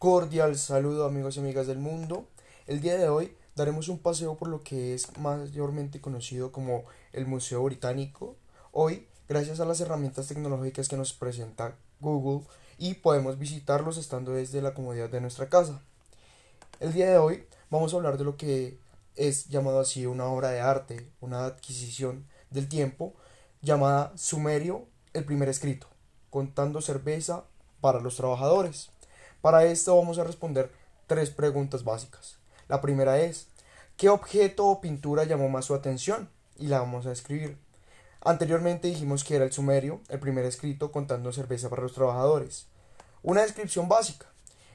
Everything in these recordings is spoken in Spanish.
cordial saludo amigos y amigas del mundo. El día de hoy daremos un paseo por lo que es mayormente conocido como el Museo Británico. Hoy, gracias a las herramientas tecnológicas que nos presenta Google y podemos visitarlos estando desde la comodidad de nuestra casa. El día de hoy vamos a hablar de lo que es llamado así una obra de arte, una adquisición del tiempo llamada Sumerio, el primer escrito, contando cerveza para los trabajadores. Para esto vamos a responder tres preguntas básicas. La primera es, ¿qué objeto o pintura llamó más su atención? Y la vamos a escribir. Anteriormente dijimos que era el sumerio, el primer escrito contando cerveza para los trabajadores. Una descripción básica.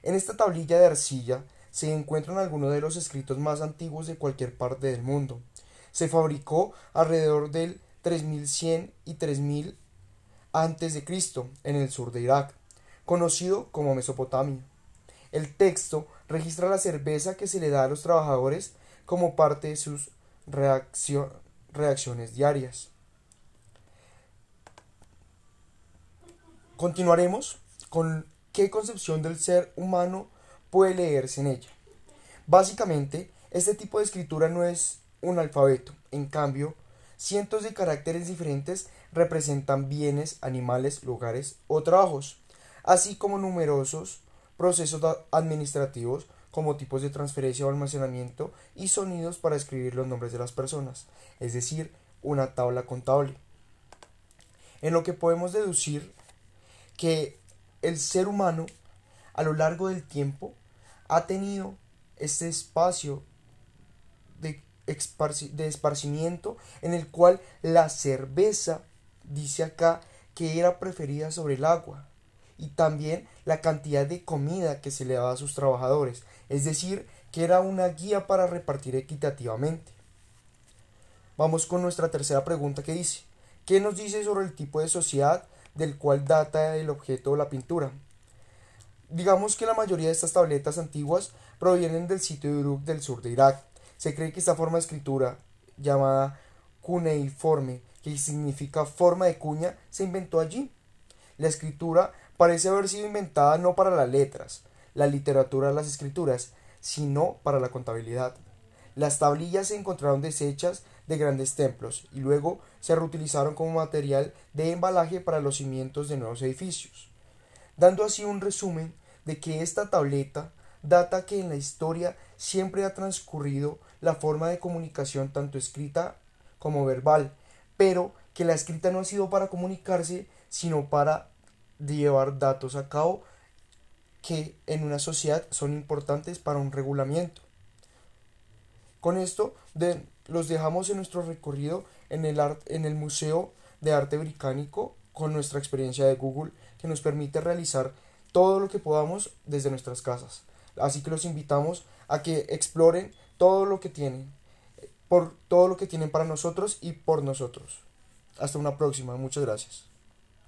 En esta tablilla de arcilla se encuentran algunos de los escritos más antiguos de cualquier parte del mundo. Se fabricó alrededor del 3100 y 3000 antes de Cristo en el sur de Irak conocido como Mesopotamia. El texto registra la cerveza que se le da a los trabajadores como parte de sus reacciones diarias. Continuaremos con qué concepción del ser humano puede leerse en ella. Básicamente, este tipo de escritura no es un alfabeto, en cambio, cientos de caracteres diferentes representan bienes, animales, lugares o trabajos así como numerosos procesos administrativos como tipos de transferencia o almacenamiento y sonidos para escribir los nombres de las personas, es decir, una tabla contable. En lo que podemos deducir que el ser humano a lo largo del tiempo ha tenido este espacio de, de esparcimiento en el cual la cerveza dice acá que era preferida sobre el agua y también la cantidad de comida que se le daba a sus trabajadores, es decir, que era una guía para repartir equitativamente. Vamos con nuestra tercera pregunta que dice, ¿qué nos dice sobre el tipo de sociedad del cual data el objeto o la pintura? Digamos que la mayoría de estas tabletas antiguas provienen del sitio de Uruk del sur de Irak. Se cree que esta forma de escritura, llamada cuneiforme, que significa forma de cuña, se inventó allí. La escritura parece haber sido inventada no para las letras, la literatura, las escrituras, sino para la contabilidad. Las tablillas se encontraron deshechas de grandes templos y luego se reutilizaron como material de embalaje para los cimientos de nuevos edificios, dando así un resumen de que esta tableta data que en la historia siempre ha transcurrido la forma de comunicación tanto escrita como verbal, pero que la escrita no ha sido para comunicarse, sino para de llevar datos a cabo que en una sociedad son importantes para un regulamiento. Con esto los dejamos en nuestro recorrido en el, en el Museo de Arte Británico con nuestra experiencia de Google que nos permite realizar todo lo que podamos desde nuestras casas. Así que los invitamos a que exploren todo lo que tienen, por todo lo que tienen para nosotros y por nosotros. Hasta una próxima, muchas gracias.